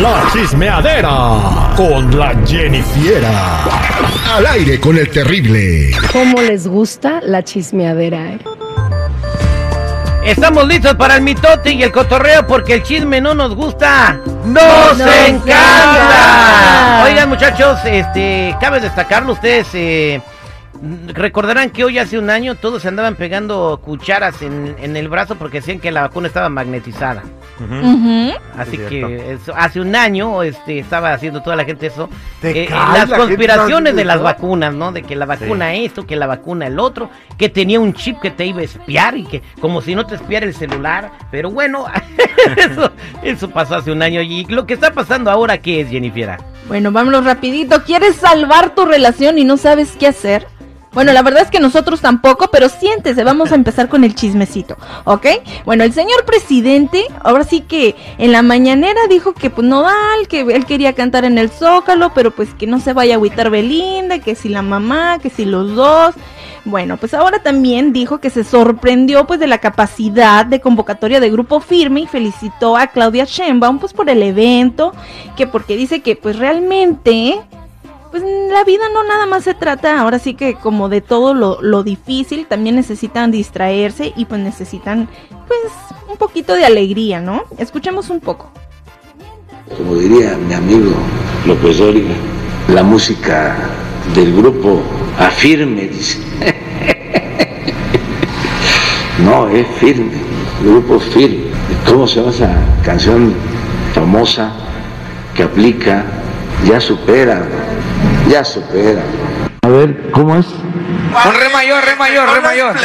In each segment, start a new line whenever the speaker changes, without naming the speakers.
La chismeadera con la Jennifiera. Al aire con el terrible.
¿Cómo les gusta la chismeadera, eh?
Estamos listos para el mitote y el cotorreo porque el chisme no nos gusta. ¡Nos, encanta! Oigan, muchachos, este, cabe destacarlo ustedes. Eh, recordarán que hoy hace un año todos se andaban pegando cucharas en, en el brazo porque decían que la vacuna estaba magnetizada. Así que eso, hace un año este, estaba haciendo toda la gente eso. Eh,
cae,
las
la
conspiraciones de las vacunas, ¿no? De que la vacuna esto, que la vacuna el otro, que tenía un chip que te iba a espiar y que como si no te espiara el celular. Pero bueno, eso, eso pasó hace un año. Y lo que está pasando ahora, ¿qué es, Jennifer?
Bueno, vámonos rapidito. ¿Quieres salvar tu relación y no sabes qué hacer? Bueno, la verdad es que nosotros tampoco, pero siéntese, vamos a empezar con el chismecito, ¿ok? Bueno, el señor presidente, ahora sí que en la mañanera dijo que pues no al, que él quería cantar en el Zócalo, pero pues que no se vaya a agüitar Belinda, que si la mamá, que si los dos. Bueno, pues ahora también dijo que se sorprendió pues de la capacidad de convocatoria de Grupo Firme y felicitó a Claudia Sheinbaum pues por el evento, que porque dice que pues realmente pues la vida no nada más se trata ahora sí que como de todo lo, lo difícil, también necesitan distraerse y pues necesitan pues un poquito de alegría, ¿no? Escuchemos un poco.
como diría mi amigo López Dóriga, la música del grupo afirme, dice. No, es firme, grupo firme. ¿Cómo se llama esa canción famosa que aplica? Ya supera, ya supera. A ver, ¿cómo es?
Un re mayor, re mayor, re mayor.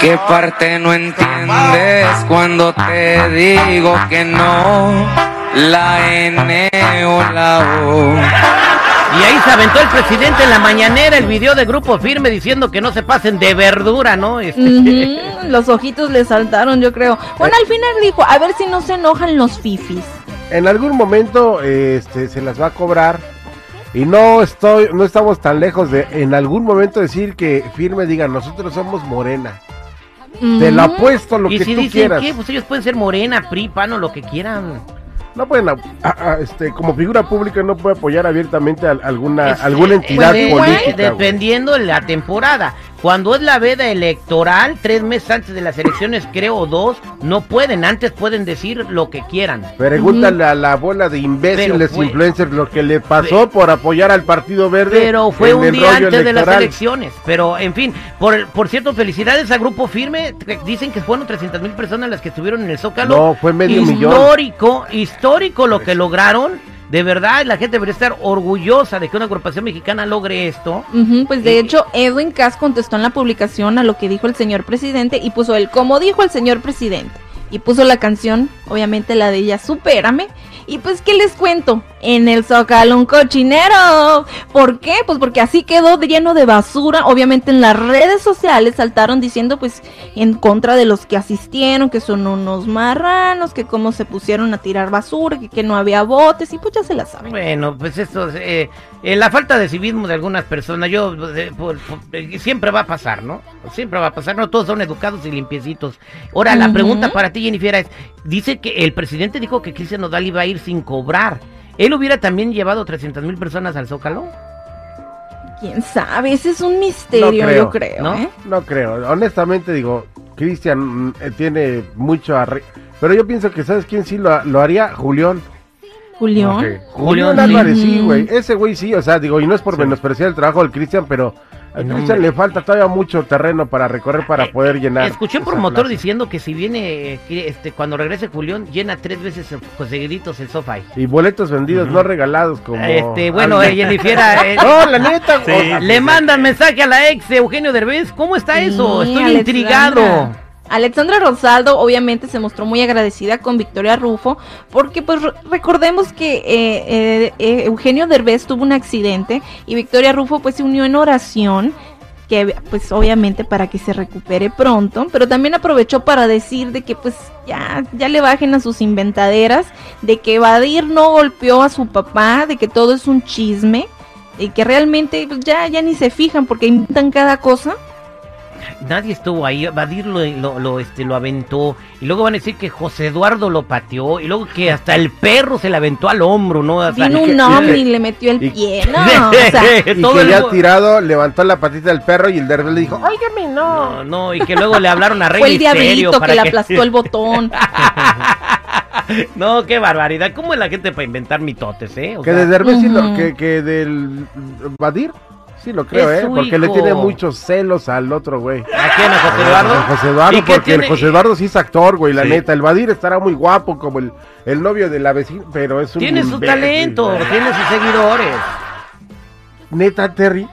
¿Qué parte no entiendes cuando te digo que no? La N o la O.
Y ahí se aventó el presidente en la mañanera el video de Grupo Firme diciendo que no se pasen de verdura, ¿no? Este,
Los ojitos le saltaron, yo creo. Bueno, al final dijo, a ver si no se enojan los fifis.
En algún momento este, se las va a cobrar. Y no estoy, no estamos tan lejos de en algún momento decir que firme diga nosotros somos morena. Te lo apuesto lo
y
que
si
tú
dicen
quieras.
que pues ellos pueden ser morena, PRI, PAN o lo que quieran.
No pueden, a- a- a- este, como figura pública no puede apoyar abiertamente a alguna,
Es-
alguna entidad
pues,
política.
Dependiendo de la temporada. Cuando es la veda electoral, tres meses antes de las elecciones, creo, dos, no pueden. Antes pueden decir lo que quieran.
Pregúntale a la bola de imbéciles
fue-
influencers lo que le pasó por apoyar al Partido Verde.
Pero fue un día antes de las elecciones. Pero, en fin, por, por cierto, felicidades a Grupo Firme. Dicen que fueron 300 mil personas las que estuvieron en el Zócalo.
No, fue medio millón.
Histórico, histórico lo que lograron. De verdad, la gente debería estar orgullosa de que una agrupación mexicana logre esto.
Pues de hecho, Edwin Cass contestó en la publicación a lo que dijo el señor presidente y puso el como dijo el señor presidente. Y puso la canción, obviamente la de ella, Supérame. Y pues, ¿qué les cuento? En el Zócalo un cochinero. ¿Por qué? Pues porque así quedó lleno de basura. Obviamente en las redes sociales saltaron diciendo pues en contra de los que asistieron, que son unos marranos, que cómo se pusieron a tirar basura, que, que no había botes y pues ya se la saben.
Bueno, pues esto, eh, eh, la falta de civismo de algunas personas, yo, eh, por- por- siempre va a pasar, ¿no? Siempre va a pasar, no todos son educados y limpiecitos. Ahora, la pregunta para ti, Jennifer, es, dice que el presidente dijo que Cristian Nodal iba a ir sin cobrar. ¿Él hubiera también llevado 300 mil personas al Zócalo?
¿Quién sabe? Ese es un misterio,
creo,
yo creo.
¿no?
¿eh?
No creo, honestamente digo, Cristian mm, eh, tiene mucho arre... Pero yo pienso que, ¿sabes quién sí lo, lo haría? Julián.
Julián.
Ok. Julián. Álvarez, sí, güey. Ese güey sí, o sea, digo, y no es por menospreciar el trabajo del Cristian, pero a
No,
Cristian le falta todavía mucho terreno para recorrer para
Eh,
poder llenar.
Escuché por
esa
motor
plaza.
diciendo que si viene, eh, este, cuando regrese Julián, llena tres veces eh, conseguiditos el sofá.
Y boletos vendidos, no regalados como...
Este, bueno, eh, Jennifer, eh,
No, la neta, güey.
le mandan mensaje a la ex de Eugenio Derbez. ¿Cómo está eso?
Sí,
Estoy
Alexandra.
intrigado.
Alexandra Rosaldo obviamente se mostró muy agradecida con Victoria Rufo porque pues re- recordemos que eh, eh, eh, Eugenio Derbez tuvo un accidente y Victoria Rufo pues se unió en oración que pues obviamente para que se recupere pronto, pero también aprovechó para decir de que pues ya, ya le bajen a sus inventaderas, de que Badir no golpeó a su papá, de que todo es un chisme, y que realmente pues, ya, ya ni se fijan porque inventan cada cosa.
Nadie estuvo ahí, Badir lo, lo, lo, este, lo aventó, y luego van a decir que José Eduardo lo pateó, y luego que hasta el perro se le aventó al hombro, ¿no? Sea,
Vino un ovni y le metió el
y-
pie, no, o sea,
Y
todo
que
el
ya tirado, levantó la patita del perro y el de repente dijo, óigame, no.
No, no, y que luego le hablaron a Rey
fue el diablito
para
que le aplastó el botón.
No, qué barbaridad. ¿Cómo es la gente para inventar mitotes, eh? O
Que
sea,
de Derbez
Ujú.
que, que del Badir, sí lo creo,
Es
¿eh? Porque le tiene muchos celos al otro güey.
¿A quién? ¿A José Eduardo?
A José Eduardo,
¿Y qué
porque
tiene?
el José Eduardo sí es actor, güey, la
Sí.
neta. El Badir estará muy guapo como el, el novio de la vecina, pero es un
Tiene su
imbécil,
talento,
güey.
tiene sus seguidores.
Neta, Terry.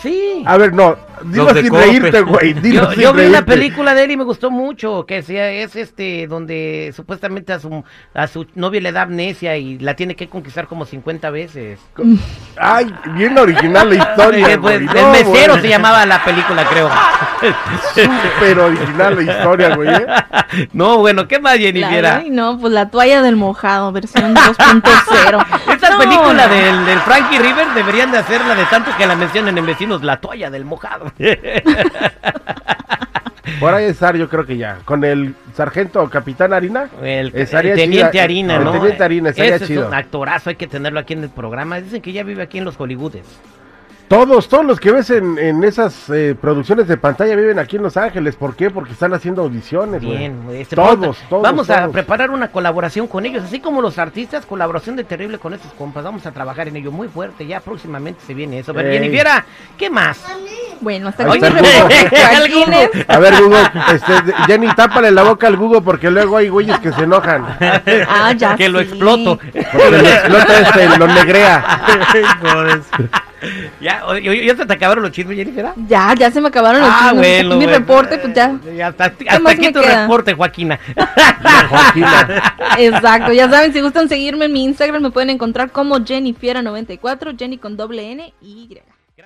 Sí.
A ver, no, dilo sin reírte, güey.
Yo,
sin
yo vi una
reírte.
película de él y me gustó mucho, que sea, es este, donde supuestamente a su, a su novia le da amnesia y la tiene que conquistar como 50 veces.
Ay, bien original la historia.
Eh, pues,
güey.
el mesero
güey.
se llamaba la película, creo.
Súper original la historia, güey. ¿eh?
No, bueno, ¿qué más, Jenny
La-
Viera?
ay, no, pues la toalla del mojado, versión 2.0.
Esta
No,
película
no.
del, del Frankie River deberían de hacerla de tanto que la mencionen en vecinos, la toalla del mojado.
Por ahí estar, yo creo que ya. Con el sargento o capitán Harina.
El, el teniente
chida.
Harina,
El
¿no?
teniente Harina, estaría
Ese
chido.
es un actorazo, hay que tenerlo aquí en el programa. Dicen que ya vive aquí en los Hollywoods.
Todos, todos los que ves en, en esas eh, producciones de pantalla viven aquí en Los Ángeles. ¿Por qué? Porque están haciendo audiciones, güey.
Bien, este,
Todos,
vamos-
todos,
Vamos a preparar una colaboración con ellos, así como los artistas, colaboración de terrible con estos compas. Vamos a trabajar en ello muy fuerte, ya próximamente se viene eso. Pero Viera, ¿qué más?
Bueno, hasta aquí
A ver, Google, este, Jenny, tápale la boca al Google porque luego hay güeyes que se enojan.
Ah, ya
que lo exploto.
Porque lo explota este, lo negrea.
ya, oye, ¿ya se te acabaron los chismes, Jenny Viera?
Ya, ya se me acabaron los
Ah,
chismes. Hasta
bueno,
aquí mi
bueno.
reporte, pues ya.
Ya, hasta hasta aquí tu
queda?
reporte, Joaquina.
Joaquina.
Exacto, ya saben, si gustan seguirme en mi Instagram me pueden encontrar como Jennifiera94, Jenny con doble N y Y.